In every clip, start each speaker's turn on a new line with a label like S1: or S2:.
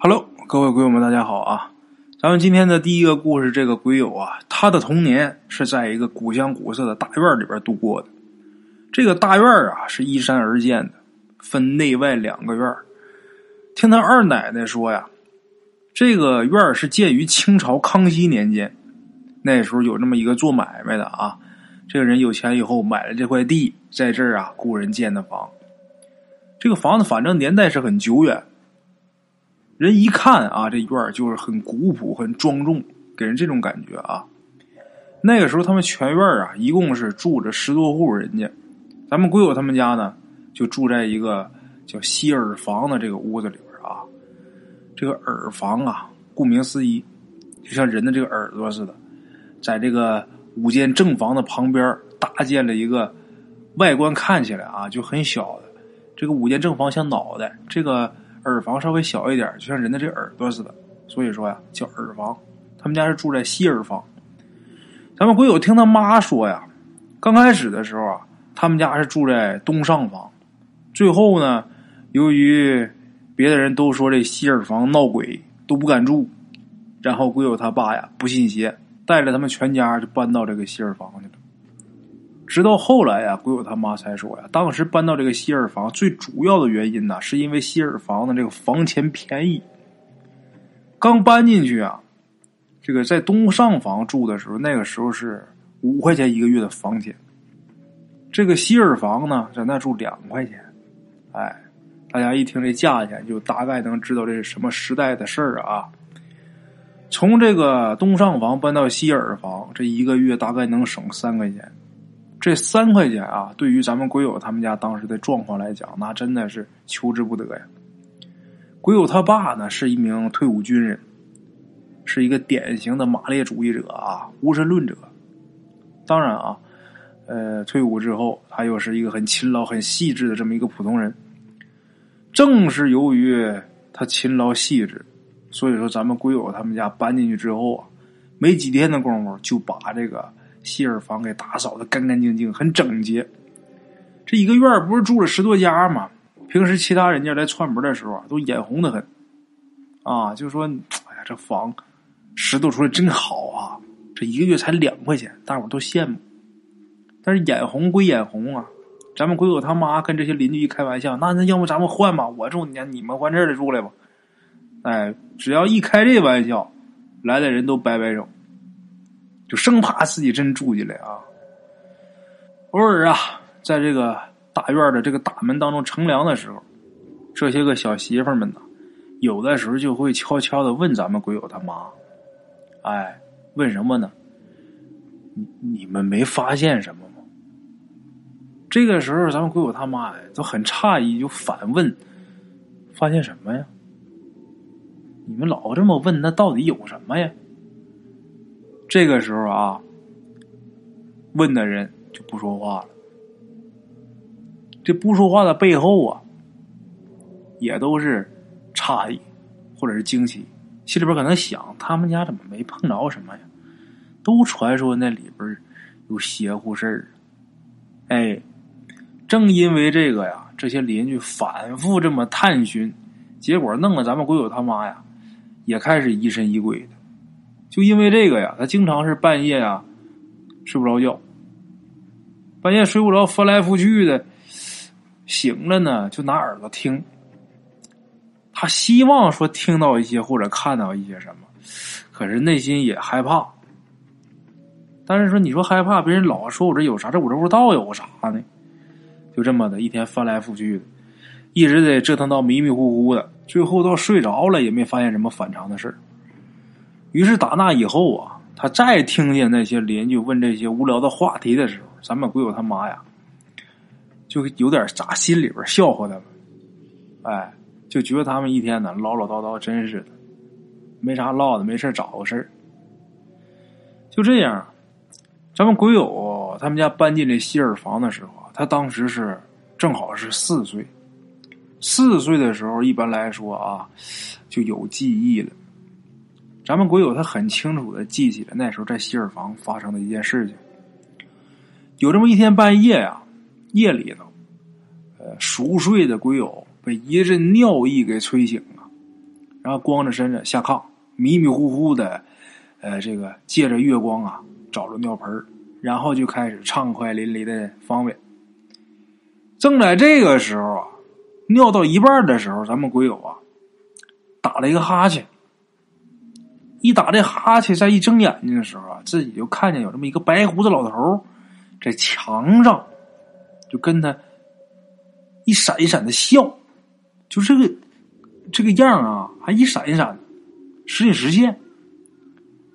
S1: Hello，各位鬼友们，大家好啊！咱们今天的第一个故事，这个鬼友啊，他的童年是在一个古香古色的大院里边度过的。这个大院啊，是依山而建的，分内外两个院听他二奶奶说呀，这个院是建于清朝康熙年间，那时候有这么一个做买卖的啊，这个人有钱以后买了这块地，在这儿啊雇人建的房。这个房子反正年代是很久远。人一看啊，这院就是很古朴、很庄重，给人这种感觉啊。那个时候他们全院啊，一共是住着十多户人家。咱们鬼友他们家呢，就住在一个叫西耳房的这个屋子里边啊。这个耳房啊，顾名思义，就像人的这个耳朵似的，在这个五间正房的旁边搭建了一个，外观看起来啊就很小的这个五间正房像脑袋这个。耳房稍微小一点，就像人的这耳朵似的，所以说呀叫耳房。他们家是住在西耳房。咱们鬼友听他妈说呀，刚开始的时候啊，他们家是住在东上房，最后呢，由于别的人都说这西耳房闹鬼，都不敢住，然后鬼友他爸呀不信邪，带着他们全家就搬到这个西耳房去了。直到后来呀，鬼友他妈才说呀，当时搬到这个希尔房最主要的原因呢，是因为希尔房的这个房钱便宜。刚搬进去啊，这个在东上房住的时候，那个时候是五块钱一个月的房钱。这个希尔房呢，在那住两块钱。哎，大家一听这价钱，就大概能知道这是什么时代的事儿啊。从这个东上房搬到希尔房，这一个月大概能省三块钱。这三块钱啊，对于咱们鬼友他们家当时的状况来讲，那真的是求之不得呀。鬼友他爸呢是一名退伍军人，是一个典型的马列主义者啊，无神论者。当然啊，呃，退伍之后他又是一个很勤劳、很细致的这么一个普通人。正是由于他勤劳细致，所以说咱们鬼友他们家搬进去之后啊，没几天的功夫就把这个。希尔房给打扫的干干净净，很整洁。这一个院不是住了十多家吗？平时其他人家来串门的时候，都眼红的很。啊，就说：“哎呀，这房拾掇出来真好啊！这一个月才两块钱，大伙都羡慕。但是眼红归眼红啊，咱们鬼友他妈跟这些邻居一开玩笑，那那要不咱们换吧？我住你家你们换这儿的住来吧。哎，只要一开这玩笑，来的人都摆摆手。就生怕自己真住进来啊！偶尔啊，在这个大院的这个大门当中乘凉的时候，这些个小媳妇们呢，有的时候就会悄悄的问咱们鬼友他妈：“哎，问什么呢？你你们没发现什么吗？”这个时候，咱们鬼友他妈呀都很诧异，就反问：“发现什么呀？你们老这么问，那到底有什么呀？”这个时候啊，问的人就不说话了。这不说话的背后啊，也都是诧异或者是惊奇，心里边可能想：他们家怎么没碰着什么呀？都传说那里边有邪乎事儿。哎，正因为这个呀，这些邻居反复这么探寻，结果弄得咱们鬼友他妈呀，也开始疑神疑鬼的。就因为这个呀，他经常是半夜呀睡不着觉，半夜睡不着，翻来覆去的，醒了呢就拿耳朵听。他希望说听到一些或者看到一些什么，可是内心也害怕。但是说你说害怕，别人老说我这有啥，这我这不知道有啥呢？就这么的一天翻来覆去的，一直得折腾到迷迷糊糊的，最后到睡着了也没发现什么反常的事儿。于是打那以后啊，他再听见那些邻居问这些无聊的话题的时候，咱们鬼友他妈呀，就有点咋心里边笑话他们，哎，就觉得他们一天呢唠唠叨叨，真是的，没啥唠的，没事找事儿。就这样，咱们鬼友他们家搬进这希尔房的时候他当时是正好是四岁，四岁的时候一般来说啊就有记忆了。咱们鬼友他很清楚的记起了那时候在希尔房发生的一件事情。有这么一天半夜呀，夜里头，呃，熟睡的鬼友被一阵尿意给吹醒了，然后光着身子下炕，迷迷糊糊的，呃，这个借着月光啊，找着尿盆然后就开始畅快淋漓的方便。正在这个时候啊，尿到一半的时候，咱们鬼友啊，打了一个哈欠。一打这哈欠，再一睁眼睛的时候啊，自己就看见有这么一个白胡子老头在墙上，就跟他一闪一闪的笑，就这个这个样啊，还一闪一闪的，时隐时现。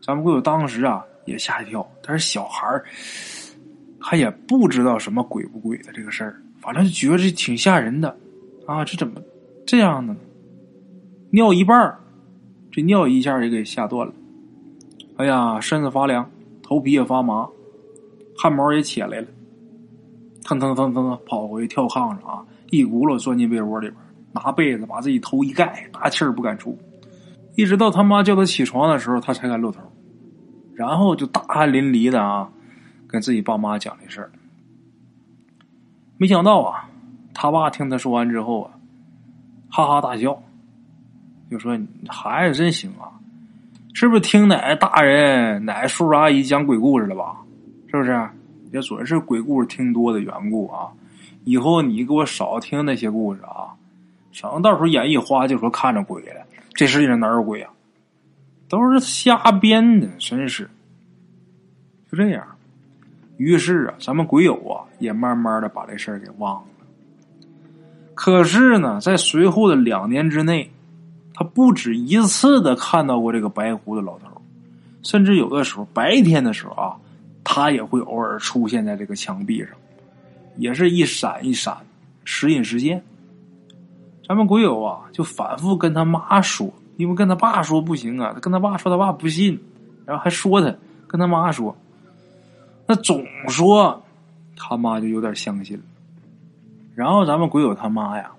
S1: 咱们鬼友当时啊也吓一跳，但是小孩他也不知道什么鬼不鬼的这个事儿，反正就觉得这挺吓人的啊，这怎么这样呢？尿一半这尿一下也给吓断了，哎呀，身子发凉，头皮也发麻，汗毛也起来了，腾腾腾腾跑回去跳炕上啊，一轱辘钻进被窝里边，拿被子把自己头一盖，大气儿不敢出，一直到他妈叫他起床的时候，他才敢露头，然后就大汗淋漓的啊，跟自己爸妈讲这事儿。没想到啊，他爸听他说完之后啊，哈哈大笑。就说孩子真行啊，是不是听哪个大人、哪个叔叔阿姨讲鬼故事了吧？是不是？也准是鬼故事听多的缘故啊。以后你给我少听那些故事啊，省到时候眼一花就说看着鬼了。这世界上哪有鬼啊？都是瞎编的，真是。就这样，于是啊，咱们鬼友啊也慢慢的把这事儿给忘了。可是呢，在随后的两年之内。他不止一次的看到过这个白胡子老头，甚至有的时候白天的时候啊，他也会偶尔出现在这个墙壁上，也是一闪一闪，时隐时现。咱们鬼友啊，就反复跟他妈说，因为跟他爸说不行啊，他跟他爸说，他爸不信，然后还说他跟他妈说，那总说他妈就有点相信了，然后咱们鬼友他妈呀。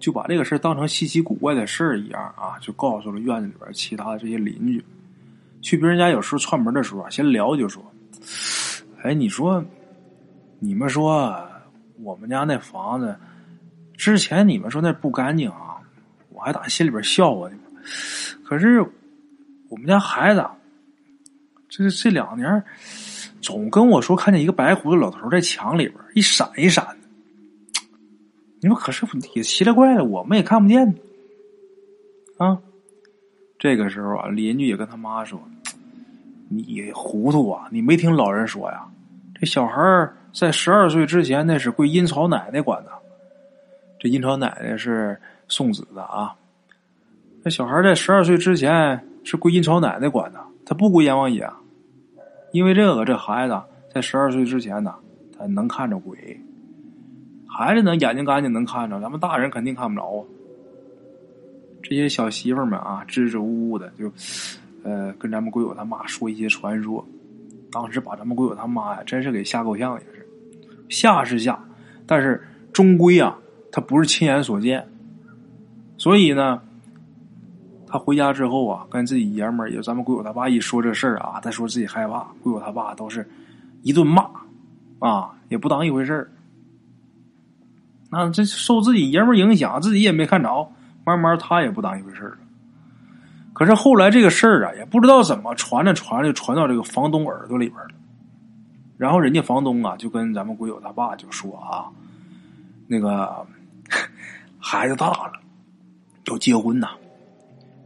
S1: 就把这个事当成稀奇古怪的事儿一样啊，就告诉了院子里边其他的这些邻居。去别人家有时候串门的时候啊，先聊就说：“哎，你说，你们说我们家那房子之前你们说那不干净啊，我还打心里边笑话你们。可是我们家孩子这这两年总跟我说看见一个白胡子老头在墙里边一闪一闪的。”你说可是也奇了怪了，我们也看不见啊。这个时候啊，邻居也跟他妈说：“你糊涂啊！你没听老人说呀？这小孩在十二岁之前那是归阴曹奶奶管的。这阴曹奶奶是送子的啊。那小孩在十二岁之前是归阴曹奶奶管的，他不归阎王爷。因为这个，这孩子在十二岁之前呢，他能看着鬼。”孩子能，眼睛干净能看着，咱们大人肯定看不着啊。这些小媳妇们啊，支支吾吾的就，呃，跟咱们鬼友他妈说一些传说。当时把咱们鬼友他妈呀，真是给吓够呛，也是吓是吓，但是终归啊，他不是亲眼所见。所以呢，他回家之后啊，跟自己爷们儿，也咱们鬼友他爸一说这事儿啊，他说自己害怕，鬼友他爸都是一顿骂，啊，也不当一回事儿。那这受自己爷们影响，自己也没看着，慢慢他也不当一回事了。可是后来这个事儿啊，也不知道怎么传着传着就传到这个房东耳朵里边了。然后人家房东啊，就跟咱们鬼友他爸就说啊：“那个 孩子大了，要结婚呐。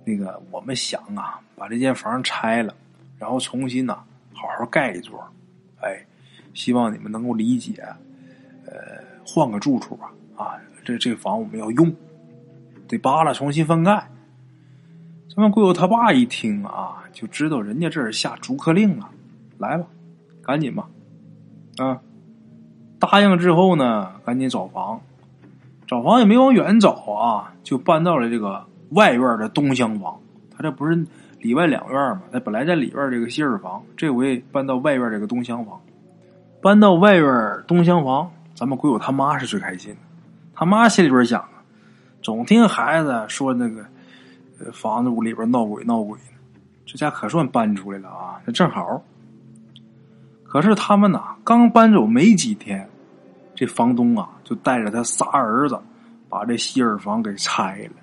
S1: 那个我们想啊，把这间房拆了，然后重新呐，好好盖一座。哎，希望你们能够理解。呃。”换个住处吧，啊，这这房我们要用，得扒了重新翻盖。咱们贵友他爸一听啊，就知道人家这是下逐客令了，来吧，赶紧吧，啊，答应之后呢，赶紧找房，找房也没往远找啊，就搬到了这个外院的东厢房。他这不是里外两院吗？他本来在里院这个西耳房，这回搬到外院这个东厢房，搬到外院东厢房。咱们鬼友他妈是最开心的，他妈心里边想啊，总听孩子说那个房子屋里边闹鬼闹鬼呢，这家可算搬出来了啊，那正好。可是他们呐，刚搬走没几天，这房东啊就带着他仨儿子把这希尔房给拆了。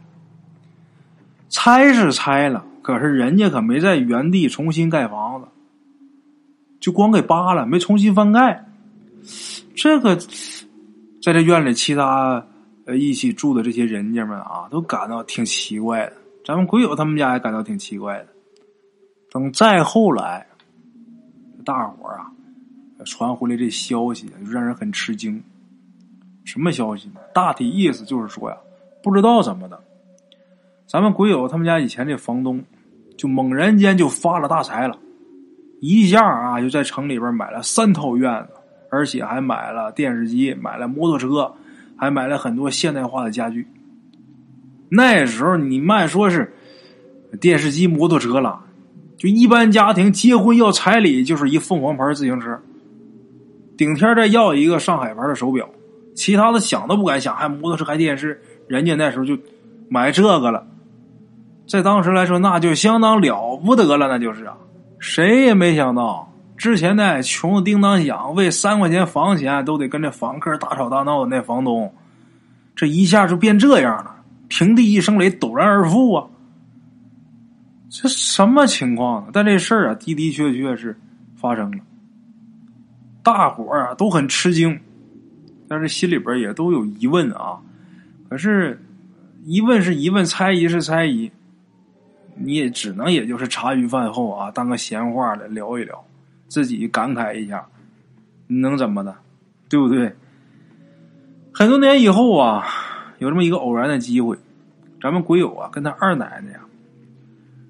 S1: 拆是拆了，可是人家可没在原地重新盖房子，就光给扒了，没重新翻盖。这个在这院里，其他呃一起住的这些人家们啊，都感到挺奇怪的。咱们鬼友他们家也感到挺奇怪的。等再后来，大伙啊传回来这消息，就让人很吃惊。什么消息呢？大体意思就是说呀，不知道怎么的，咱们鬼友他们家以前这房东，就猛然间就发了大财了，一下啊就在城里边买了三套院子，而且还买了电视机，买了摩托车，还买了很多现代化的家具。那时候你慢说是电视机、摩托车了，就一般家庭结婚要彩礼，就是一凤凰牌自行车，顶天再要一个上海牌的手表。其他的想都不敢想，还摩托车，还电视，人家那时候就买这个了，在当时来说，那就相当了不得了，那就是啊，谁也没想到，之前呢穷的叮当响，为三块钱房钱都得跟这房客大吵大闹的那房东，这一下就变这样了，平地一声雷，陡然而富啊！这什么情况？但这事儿啊，的的确确是发生了，大伙儿啊都很吃惊。但是心里边也都有疑问啊，可是疑问是疑问，猜疑是猜疑，你也只能也就是茶余饭后啊，当个闲话来聊一聊，自己感慨一下，能怎么的，对不对？很多年以后啊，有这么一个偶然的机会，咱们鬼友啊跟他二奶奶呀，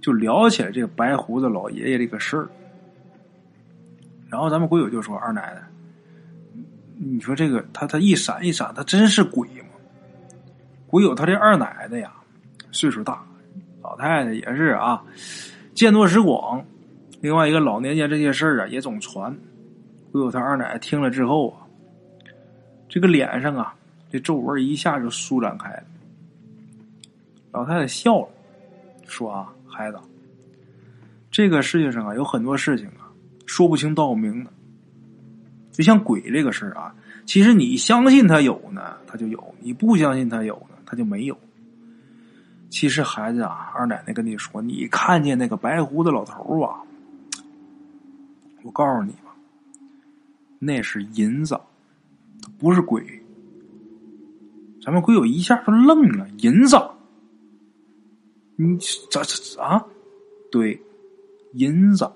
S1: 就聊起了这个白胡子老爷爷这个事儿，然后咱们鬼友就说二奶奶。你说这个他他一闪一闪，他真是鬼吗？鬼友他这二奶奶呀，岁数大，老太太也是啊，见多识广。另外一个老年间这些事儿啊也总传。鬼有他二奶奶听了之后啊，这个脸上啊这皱纹一下就舒展开了。老太太笑了，说啊，孩子，这个世界上啊有很多事情啊说不清道不明的。就像鬼这个事儿啊，其实你相信他有呢，他就有；你不相信他有呢，他就没有。其实孩子啊，二奶奶跟你说，你看见那个白胡子老头啊，我告诉你吧，那是银子，不是鬼。咱们鬼友一下就愣了，银子，你咋咋啊？对，银子，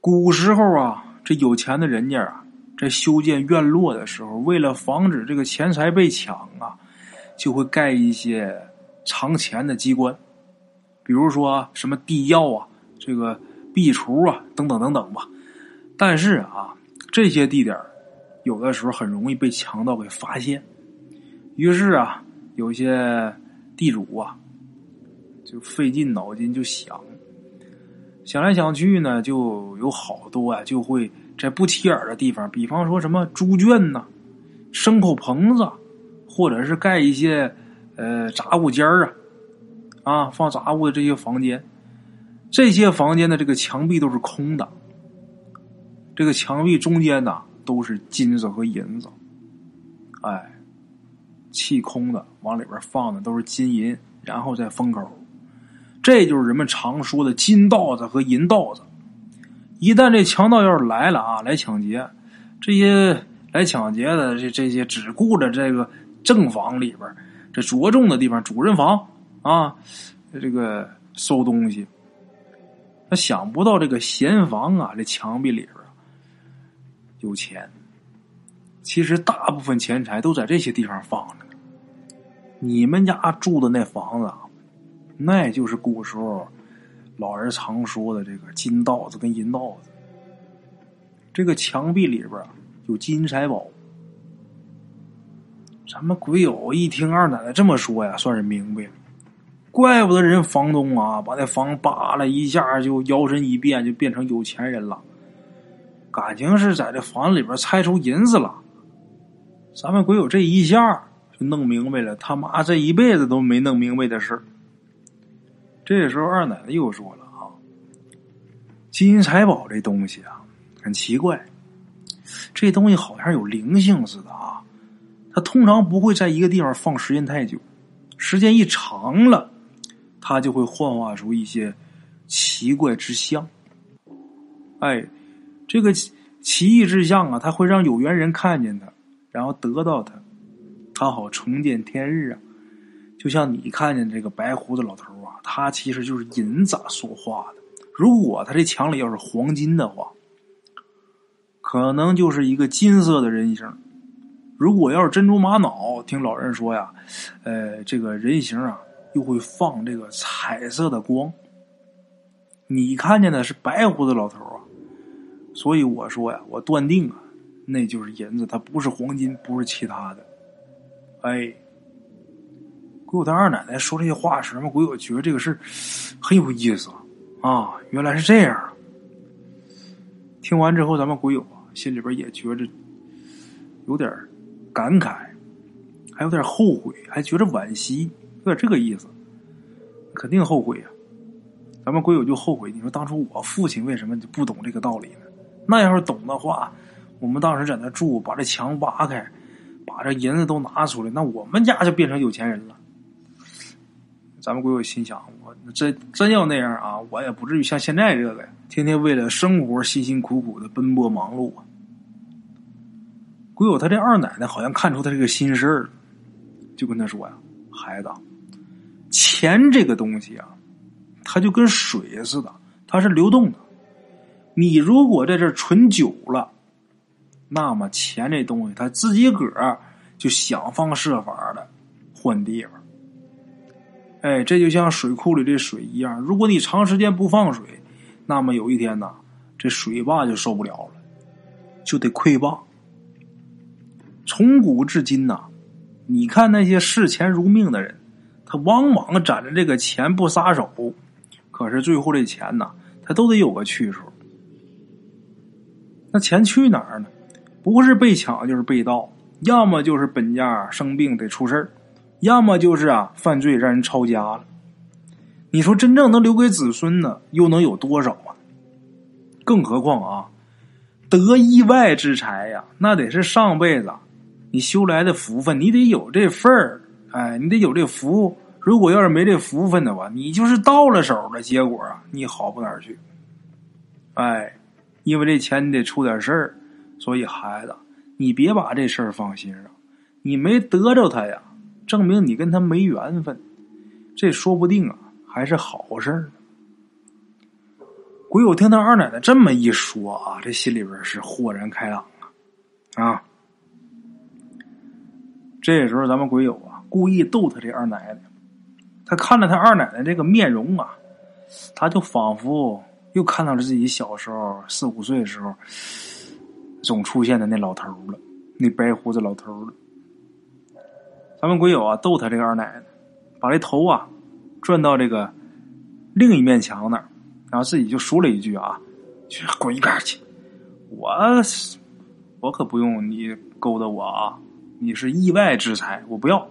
S1: 古时候啊。这有钱的人家啊，在修建院落的时候，为了防止这个钱财被抢啊，就会盖一些藏钱的机关，比如说什么地窖啊、这个壁橱啊等等等等吧。但是啊，这些地点有的时候很容易被强盗给发现，于是啊，有些地主啊就费尽脑筋就想。想来想去呢，就有好多啊，就会在不起眼的地方，比方说什么猪圈呐、牲口棚子，或者是盖一些呃杂物间啊，啊放杂物的这些房间，这些房间的这个墙壁都是空的，这个墙壁中间呢都是金子和银子，哎，气空的，往里边放的都是金银，然后再封口。这就是人们常说的金道子和银道子。一旦这强盗要是来了啊，来抢劫，这些来抢劫的这这些只顾着这个正房里边这着重的地方，主人房啊，这个收东西。他想不到这个闲房啊，这墙壁里边有钱。其实大部分钱财都在这些地方放着。你们家住的那房子啊。那就是古时候老人常说的这个金道子跟银道子。这个墙壁里边有金财宝。咱们鬼友一听二奶奶这么说呀，算是明白了。怪不得人房东啊，把那房扒了一下，就摇身一变，就变成有钱人了。感情是在这房子里边猜出银子了。咱们鬼友这一下就弄明白了，他妈这一辈子都没弄明白的事。这时候，二奶奶又说了：“啊，金银财宝这东西啊，很奇怪，这东西好像有灵性似的啊。它通常不会在一个地方放时间太久，时间一长了，它就会幻化出一些奇怪之象。哎，这个奇异之象啊，它会让有缘人看见它，然后得到它，他好重见天日啊。就像你看见这个白胡子老头啊，他其实就是银子所化的。如果他这墙里要是黄金的话，可能就是一个金色的人形；如果要是珍珠玛瑙，听老人说呀，呃，这个人形啊，又会放这个彩色的光。你看见的是白胡子老头啊，所以我说呀，我断定啊，那就是银子，它不是黄金，不是其他的。哎。鬼友他二奶奶说这些话时，么鬼友觉得这个事很有意思啊！原来是这样。听完之后，咱们鬼友啊，心里边也觉着有点感慨，还有点后悔，还觉着惋惜，有点这个意思。肯定后悔呀！咱们鬼友就后悔，你说当初我父亲为什么就不懂这个道理呢？那要是懂的话，我们当时在那住，把这墙挖开，把这银子都拿出来，那我们家就变成有钱人了。咱们鬼友心想：我真真要那样啊，我也不至于像现在这个，天天为了生活辛辛苦苦的奔波忙碌啊。鬼友他这二奶奶好像看出他这个心事儿，就跟他说呀：“孩子，钱这个东西啊，它就跟水似的，它是流动的。你如果在这存久了，那么钱这东西它自己个儿就想方设法的换地方。”哎，这就像水库里的水一样，如果你长时间不放水，那么有一天呐，这水坝就受不了了，就得溃坝。从古至今呐，你看那些视钱如命的人，他往往攒着这个钱不撒手，可是最后这钱呐，他都得有个去处。那钱去哪儿呢？不是被抢就是被盗，要么就是本家生病得出事儿。要么就是啊，犯罪让人抄家了。你说真正能留给子孙的，又能有多少啊？更何况啊，得意外之财呀，那得是上辈子你修来的福分，你得有这份儿。哎，你得有这福。如果要是没这福分的话，你就是到了手的结果啊，你好不哪儿去？哎，因为这钱你得出点事儿，所以孩子，你别把这事儿放心上。你没得着他呀。证明你跟他没缘分，这说不定啊，还是好事呢。鬼友听他二奶奶这么一说啊，这心里边是豁然开朗啊啊！这时候咱们鬼友，故意逗他这二奶奶，他看着他二奶奶这个面容啊，他就仿佛又看到了自己小时候四五岁的时候总出现的那老头了，那白胡子老头了。咱们鬼友啊，逗他这个二奶奶，把这头啊转到这个另一面墙那儿，然后自己就说了一句啊：“去滚一边去！我我可不用你勾搭我啊！你是意外之财，我不要。”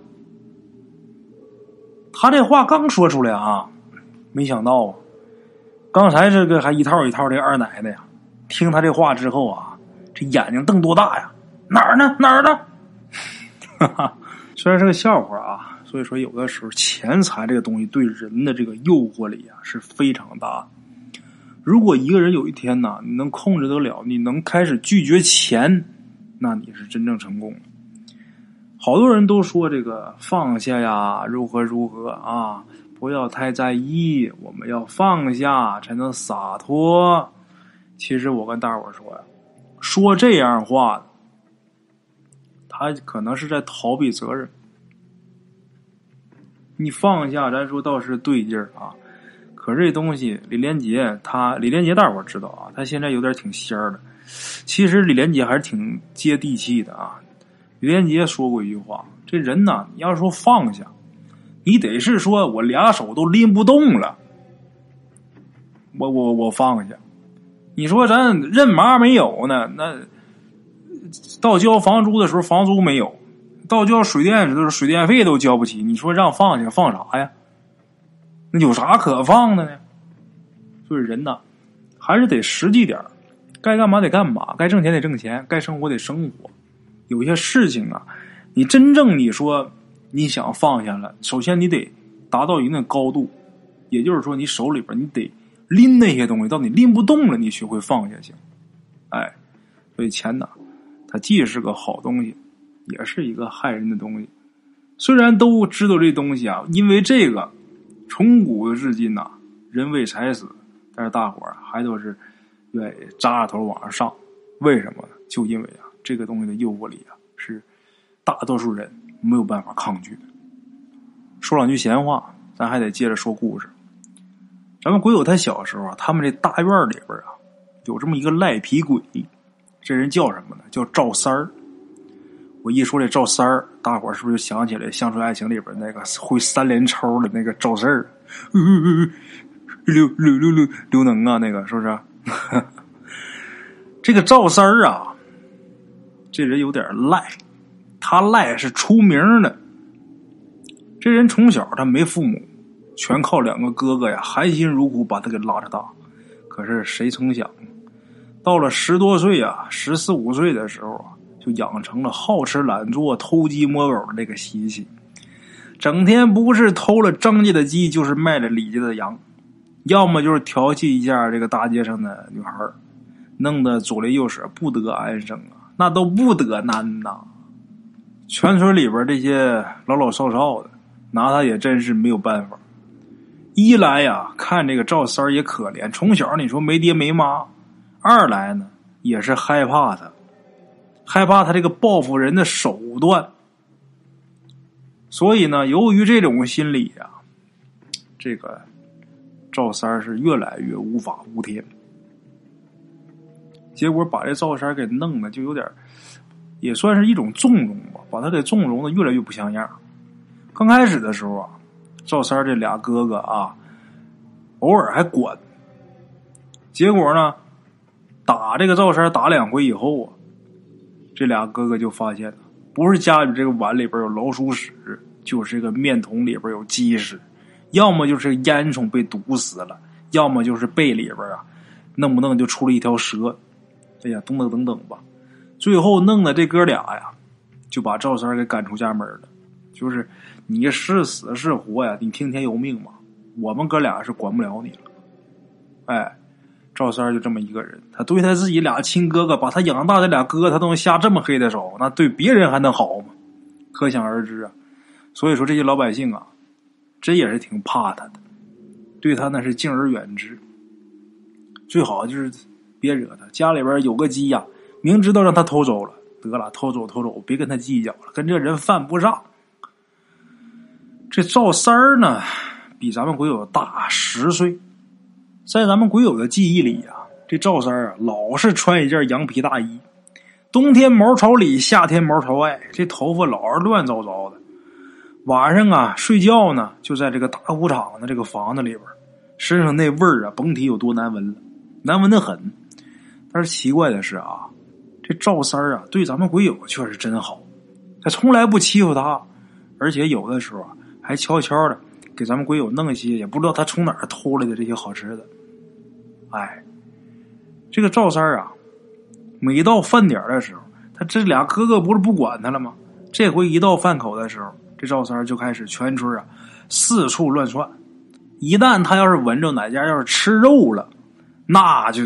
S1: 他这话刚说出来啊，没想到啊，刚才这个还一套一套的二奶奶呀，听他这话之后啊，这眼睛瞪多大呀？哪儿呢？哪儿呢？哈哈。虽然是个笑话啊，所以说有的时候钱财这个东西对人的这个诱惑力啊是非常大。如果一个人有一天呢，你能控制得了，你能开始拒绝钱，那你是真正成功了。好多人都说这个放下呀，如何如何啊，不要太在意，我们要放下才能洒脱。其实我跟大伙说呀，说这样话的。他可能是在逃避责任。你放下，咱说倒是对劲儿啊。可这东西，李连杰他李连杰大伙知道啊，他现在有点挺仙儿的。其实李连杰还是挺接地气的啊。李连杰说过一句话：这人呢，你要说放下，你得是说我俩手都拎不动了，我我我放下。你说咱认麻没有呢？那。到交房租的时候，房租没有；到交水电的时候，水电费都交不起。你说让放下放啥呀？那有啥可放的呢？所以人呐，还是得实际点该干嘛得干嘛，该挣钱得挣钱，该生活得生活。有些事情啊，你真正你说你想放下了，首先你得达到一定的高度，也就是说，你手里边你得拎那些东西，到你拎不动了，你学会放下去。哎，所以钱呢，它既是个好东西，也是一个害人的东西。虽然都知道这东西啊，因为这个从古至今呐，人为财死，但是大伙儿还都是愿意扎着头往上上。为什么呢？就因为啊，这个东西的诱惑力啊，是大多数人没有办法抗拒的。说两句闲话，咱还得接着说故事。咱们鬼友他小时候啊，他们这大院里边啊，有这么一个赖皮鬼，这人叫什么呢？叫赵三儿。我一说这赵三儿，大伙儿是不是就想起来《乡村爱情》里边那个会三连抽的那个赵四儿？刘刘刘刘刘能啊，那个是不是？这个赵三儿啊，这人有点赖，他赖是出名的。这人从小他没父母，全靠两个哥哥呀，含辛茹苦把他给拉扯大。可是谁曾想，到了十多岁啊，十四五岁的时候啊。就养成了好吃懒做、偷鸡摸狗的这个习气，整天不是偷了张家的鸡，就是卖了李家的羊，要么就是调戏一下这个大街上的女孩弄得左邻右舍不得安生啊，那都不得难呐。全村里边这些老老少少的，拿他也真是没有办法。一来呀，看这个赵三儿也可怜，从小你说没爹没妈；二来呢，也是害怕他。害怕他这个报复人的手段，所以呢，由于这种心理呀，这个赵三是越来越无法无天，结果把这赵三给弄的就有点，也算是一种纵容吧，把他给纵容的越来越不像样。刚开始的时候啊，赵三这俩哥哥啊，偶尔还管，结果呢，打这个赵三打两回以后啊。这俩哥哥就发现了，不是家里这个碗里边有老鼠屎，就是这个面桶里边有鸡屎，要么就是烟囱被堵死了，要么就是被里边啊，弄不弄就出了一条蛇。哎呀，等等等等吧，最后弄的这哥俩呀，就把赵三给赶出家门了。就是你是死是活呀，你听天由命嘛，我们哥俩是管不了你了。哎。赵三就这么一个人，他对他自己俩亲哥哥，把他养大的俩哥，他都能下这么黑的手，那对别人还能好吗？可想而知啊。所以说这些老百姓啊，真也是挺怕他的，对他那是敬而远之。最好就是别惹他，家里边有个鸡呀，明知道让他偷走了，得了，偷走偷走，别跟他计较了，跟这人犯不上。这赵三儿呢，比咱们鬼友大十岁。在咱们鬼友的记忆里呀，这赵三儿啊，老是穿一件羊皮大衣，冬天毛朝里，夏天毛朝外，这头发老是乱糟糟的。晚上啊，睡觉呢，就在这个大裤衩的这个房子里边，身上那味儿啊，甭提有多难闻了，难闻的很。但是奇怪的是啊，这赵三儿啊，对咱们鬼友却是真好，他从来不欺负他，而且有的时候啊，还悄悄的给咱们鬼友弄一些也不知道他从哪儿偷来的这些好吃的。哎，这个赵三儿啊，每到饭点的时候，他这俩哥哥不是不管他了吗？这回一到饭口的时候，这赵三儿就开始全村啊四处乱窜。一旦他要是闻着哪家要是吃肉了，那就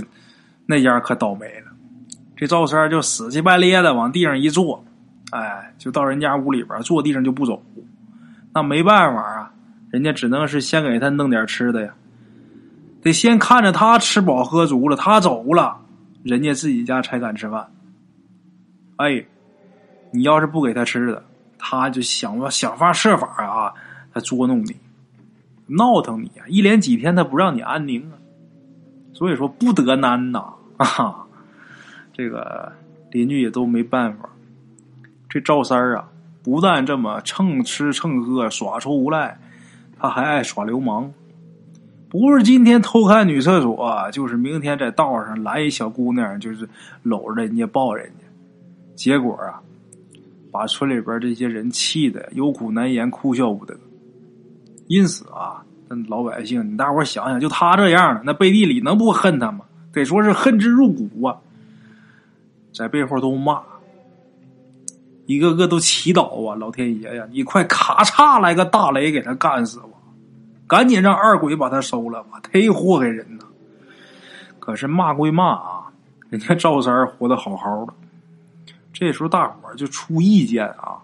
S1: 那家可倒霉了。这赵三就死乞白咧的往地上一坐，哎，就到人家屋里边坐地上就不走。那没办法啊，人家只能是先给他弄点吃的呀。得先看着他吃饱喝足了，他走了，人家自己家才敢吃饭。哎，你要是不给他吃的，他就想想法设法啊，他捉弄你，闹腾你啊，一连几天他不让你安宁啊。所以说不得难呐啊！这个邻居也都没办法。这赵三儿啊，不但这么蹭吃蹭喝耍臭无赖，他还爱耍流氓。不是今天偷看女厕所，就是明天在道上拦一小姑娘，就是搂着人家抱人家，结果啊，把村里边这些人气的有苦难言，哭笑不得。因此啊，那老百姓，你大伙想想，就他这样，那背地里能不恨他吗？得说是恨之入骨啊，在背后都骂，一个个都祈祷啊，老天爷呀，你快咔嚓来个大雷，给他干死我！赶紧让二鬼把他收了吧，忒祸害人呐。可是骂归骂啊，人家赵三活得好好的。这时候大伙就出意见啊，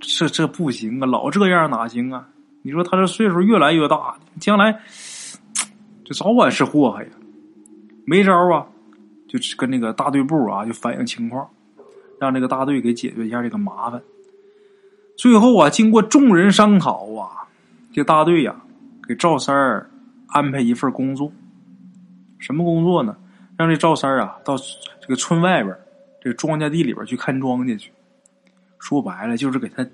S1: 这这不行啊，老这样哪行啊？你说他这岁数越来越大，将来 这早晚是祸害呀。没招啊，就跟那个大队部啊就反映情况，让这个大队给解决一下这个麻烦。最后啊，经过众人商讨啊，这大队呀给赵三儿安排一份工作。什么工作呢？让这赵三儿啊到这个村外边这庄稼地里边去看庄稼去。说白了就是给他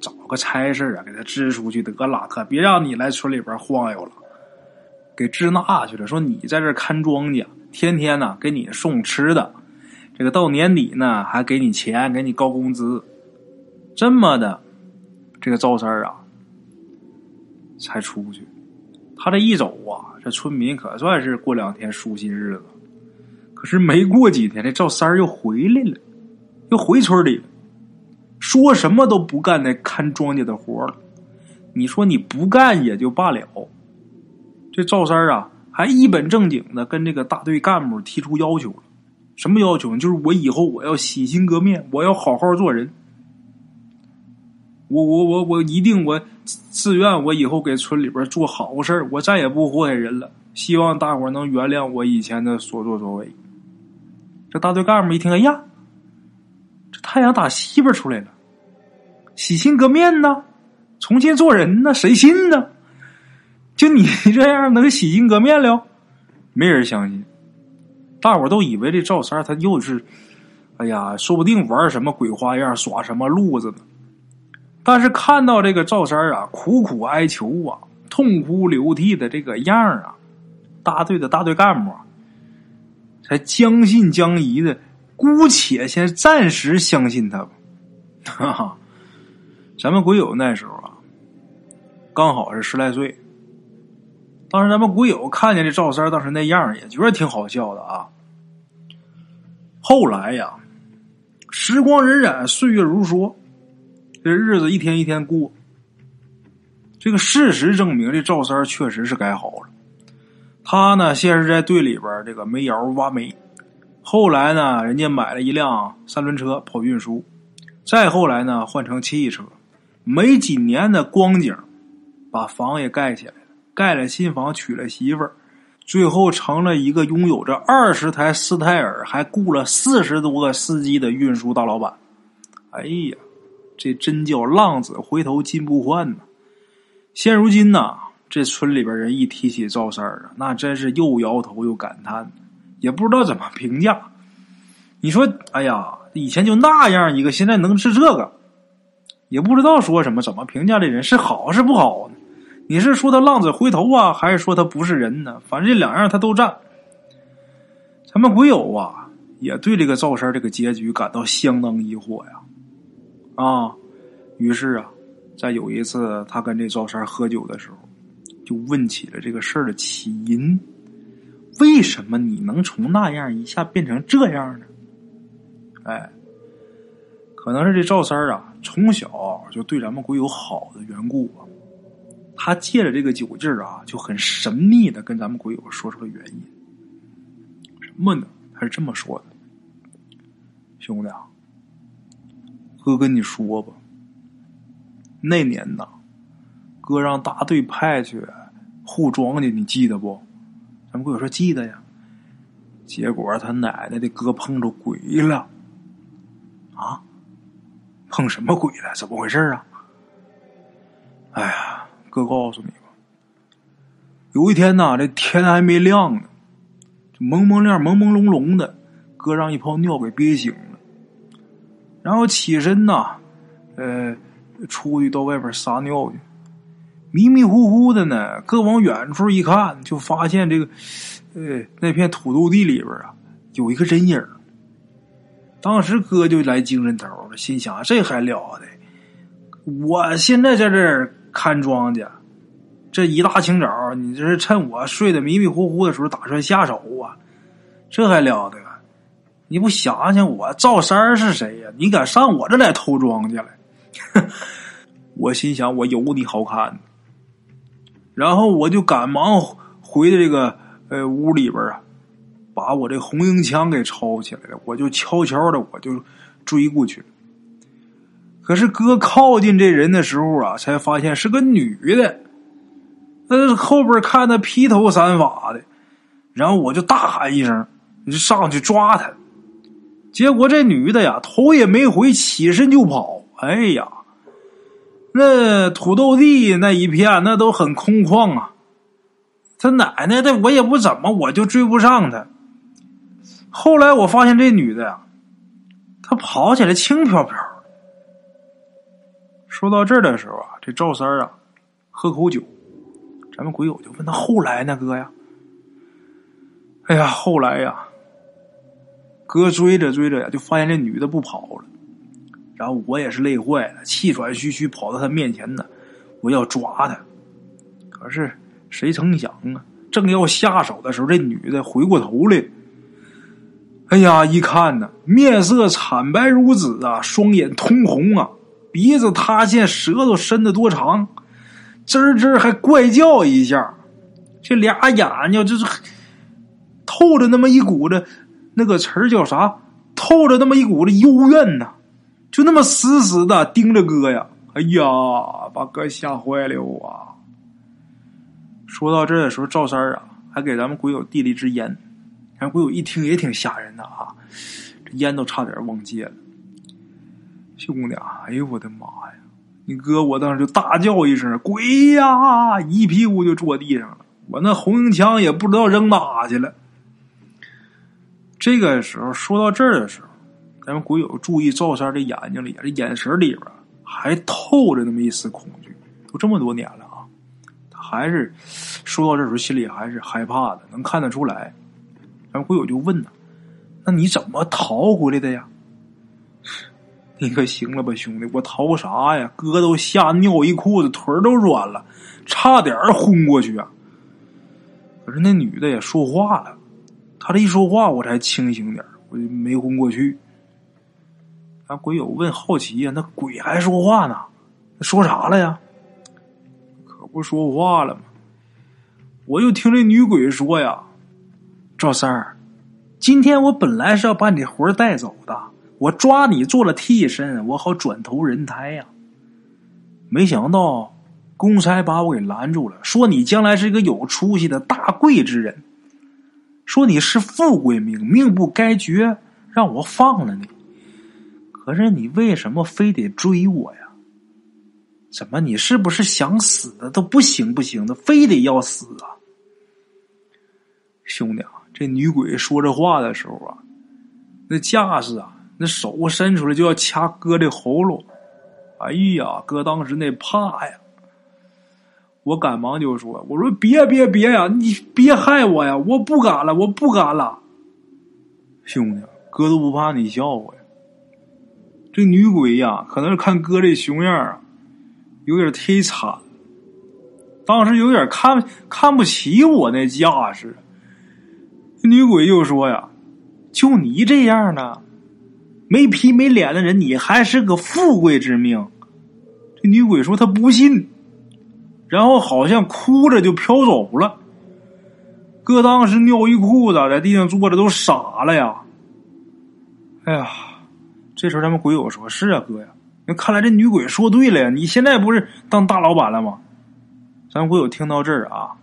S1: 找个差事啊，给他支出去得了，可别让你来村里边晃悠了。给支那去了，说你在这看庄稼，天天呢给你送吃的，这个到年底呢还给你钱，给你高工资，这么的，这个赵三啊才出去。他这一走啊，这村民可算是过两天舒心日子。可是没过几天，这赵三又回来了，又回村里了。说什么都不干那看庄稼的活了。你说你不干也就罢了，这赵三啊还一本正经的跟这个大队干部提出要求了。什么要求呢？就是我以后我要洗心革面，我要好好做人。我我我我一定我自愿，我以后给村里边做好事我再也不祸害人了。希望大伙能原谅我以前的所作所为。这大队干部一听，哎呀，这太阳打西边出来了。洗心革面呢，重新做人呢？谁信呢？就你这样能洗心革面了？没人相信。大伙都以为这赵三他又是，哎呀，说不定玩什么鬼花样，耍什么路子呢。但是看到这个赵三啊，苦苦哀求啊，痛哭流涕的这个样啊，大队的大队干部啊，才将信将疑的，姑且先暂时相信他吧。哈哈。咱们鬼友那时候啊，刚好是十来岁。当时咱们鬼友看见这赵三当时那样也觉得挺好笑的啊。后来呀，时光荏苒，岁月如梭，这日子一天一天过。这个事实证明，这赵三确实是改好了。他呢，先是在队里边这个煤窑挖煤，后来呢，人家买了一辆三轮车跑运输，再后来呢，换成汽车。没几年的光景，把房也盖起来，盖了新房，娶了媳妇儿，最后成了一个拥有着二十台斯泰尔，还雇了四十多个司机的运输大老板。哎呀，这真叫浪子回头金不换呐！现如今呐，这村里边人一提起赵三儿啊，那真是又摇头又感叹，也不知道怎么评价。你说，哎呀，以前就那样一个，现在能是这个？也不知道说什么，怎么评价这人是好是不好呢？你是说他浪子回头啊，还是说他不是人呢？反正这两样他都占。咱们鬼友啊，也对这个赵三这个结局感到相当疑惑呀。啊，于是啊，在有一次他跟这赵三喝酒的时候，就问起了这个事儿的起因：为什么你能从那样一下变成这样呢？哎。可能是这赵三啊，从小就对咱们鬼友好的缘故啊，他借着这个酒劲儿啊，就很神秘的跟咱们鬼友说出了原因。什么呢？他是这么说的：“兄弟啊，哥跟你说吧，那年呐，哥让大队派去护庄稼，你记得不？”咱们鬼友说：“记得呀。”结果他奶奶的哥碰着鬼了，啊！碰什么鬼了？怎么回事啊？哎呀，哥告诉你吧，有一天呐，这天还没亮呢，蒙蒙亮、朦朦胧胧的，哥让一泡尿给憋醒了，然后起身呐，呃，出去到外边撒尿去，迷迷糊糊的呢，哥往远处一看，就发现这个，呃，那片土豆地里边啊，有一个人影当时哥就来精神头了，心想这还了得！我现在在这儿看庄稼，这一大清早，你这是趁我睡得迷迷糊糊的时候打算下手啊？这还了得！你不想想我赵三是谁呀？你敢上我这来偷庄稼来？我心想我有你好看。然后我就赶忙回的这个呃屋里边啊，把我这红缨枪给抄起来了，我就悄悄的我就追过去。可是哥靠近这人的时候啊，才发现是个女的，那后边看的披头散发的，然后我就大喊一声，就上去抓她。结果这女的呀，头也没回，起身就跑。哎呀，那土豆地那一片，那都很空旷啊。他奶奶的，我也不怎么，我就追不上她。后来我发现这女的呀，她跑起来轻飘飘。说到这儿的时候啊，这赵三儿啊，喝口酒，咱们鬼友就问他后来呢，哥呀？哎呀，后来呀，哥追着追着呀，就发现这女的不跑了，然后我也是累坏了，气喘吁吁跑到她面前呢，我要抓她，可是谁曾想啊，正要下手的时候，这女的回过头来，哎呀，一看呢，面色惨白如纸啊，双眼通红啊。鼻子塌陷，舌头伸得多长，吱吱还怪叫一下，这俩眼睛就是透着那么一股子，那个词儿叫啥？透着那么一股子幽怨呐，就那么死死的盯着哥呀！哎呀，把哥吓坏了啊！说到这的时候，赵三啊，还给咱们鬼友递了一支烟，咱鬼友一听也挺吓人的啊，这烟都差点忘戒了。兄弟，哎呦我的妈呀！你哥我当时就大叫一声“鬼呀”，一屁股就坐地上了。我那红缨枪也不知道扔哪去了。这个时候说到这儿的时候，咱们鬼友注意赵三的眼睛里，这眼神里边还透着那么一丝恐惧。都这么多年了啊，他还是说到这时候心里还是害怕的，能看得出来。咱们鬼友就问呢：“那你怎么逃回来的呀？”你可行了吧，兄弟！我逃啥呀？哥都吓尿一裤子，腿都软了，差点昏过去啊！可是那女的也说话了，她这一说话，我才清醒点我就没昏过去。俺鬼友问好奇呀，那鬼还说话呢？说啥了呀？可不说话了吗？我就听这女鬼说呀：“赵三儿，今天我本来是要把你魂带走的。”我抓你做了替身，我好转投人胎呀。没想到公差把我给拦住了，说你将来是一个有出息的大贵之人，说你是富贵命，命不该绝，让我放了你。可是你为什么非得追我呀？怎么你是不是想死的都不行不行的，非得要死啊？兄弟啊，这女鬼说这话的时候啊，那架势啊！那手伸出来就要掐哥的喉咙，哎呀，哥当时那怕呀！我赶忙就说：“我说别别别呀，你别害我呀，我不敢了，我不敢了。”兄弟，哥都不怕你笑话呀。这女鬼呀，可能是看哥这熊样啊，有点忒惨，当时有点看看不起我那架势。女鬼就说呀：“就你这样呢？”没皮没脸的人，你还是个富贵之命。这女鬼说她不信，然后好像哭着就飘走了。哥当时尿一裤子，在地上坐着都傻了呀。哎呀，这时候咱们鬼友说：“是啊，哥呀，那看来这女鬼说对了呀。你现在不是当大老板了吗？”咱们鬼友听到这儿啊，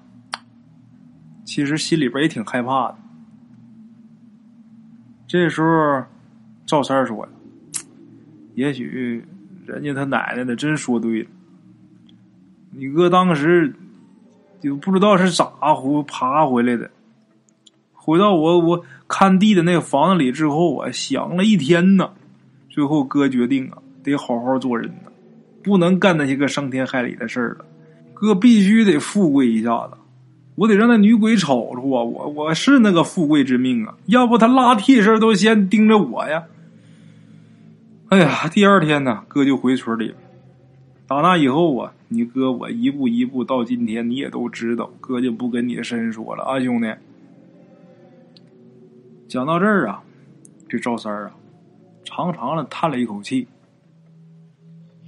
S1: 其实心里边也挺害怕的。这时候。赵三说：“也许人家他奶奶的真说对了。你哥当时就不知道是咋回爬回来的，回到我我看地的那个房子里之后啊，想了一天呢，最后哥决定啊，得好好做人呢，不能干那些个伤天害理的事儿了。哥必须得富贵一下子，我得让那女鬼瞅着我，我我是那个富贵之命啊，要不他拉替身都先盯着我呀。”哎呀，第二天呢，哥就回村里。打那以后啊，你哥我一步一步到今天，你也都知道，哥就不跟你深说了啊，兄弟。讲到这儿啊，这赵三啊，长长的叹了一口气。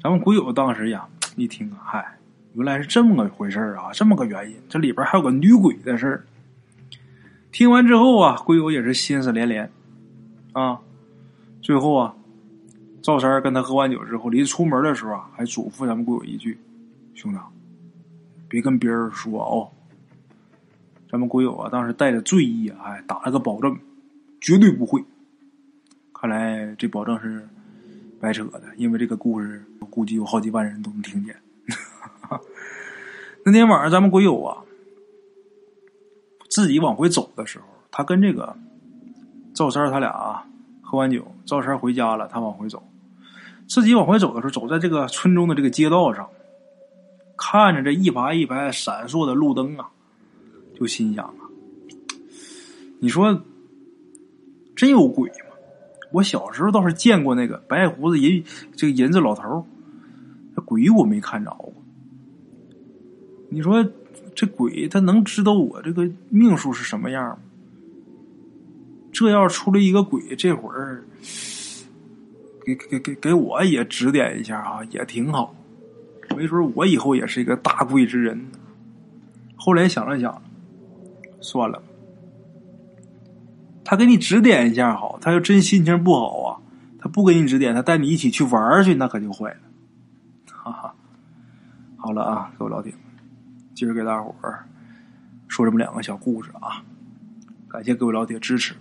S1: 咱们鬼友当时呀，一听，嗨，原来是这么个回事啊，这么个原因，这里边还有个女鬼的事。听完之后啊，鬼友也是心思连连啊。最后啊，赵三跟他喝完酒之后，临出门的时候啊，还嘱咐咱们鬼友一句：“兄弟，别跟别人说哦。”咱们鬼友啊，当时带着醉意啊，哎，打了个保证，绝对不会。看来这保证是白扯的，因为这个故事估计有好几万人都能听见。那天晚上，咱们鬼友啊。自己往回走的时候，他跟这个赵三他俩啊喝完酒，赵三回家了，他往回走。自己往回走的时候，走在这个村中的这个街道上，看着这一排一排闪烁的路灯啊，就心想啊：你说真有鬼吗？我小时候倒是见过那个白胡子银这个银子老头这鬼我没看着过。你说？这鬼他能知道我这个命数是什么样吗？这要出来一个鬼，这会儿给给给给我也指点一下啊，也挺好。没准我以后也是一个大贵之人。后来想了想，算了，他给你指点一下好，他要真心情不好啊，他不给你指点，他带你一起去玩去，那可就坏了。哈哈，好了啊，各位老铁。今儿给大伙儿说这么两个小故事啊，感谢各位老铁支持。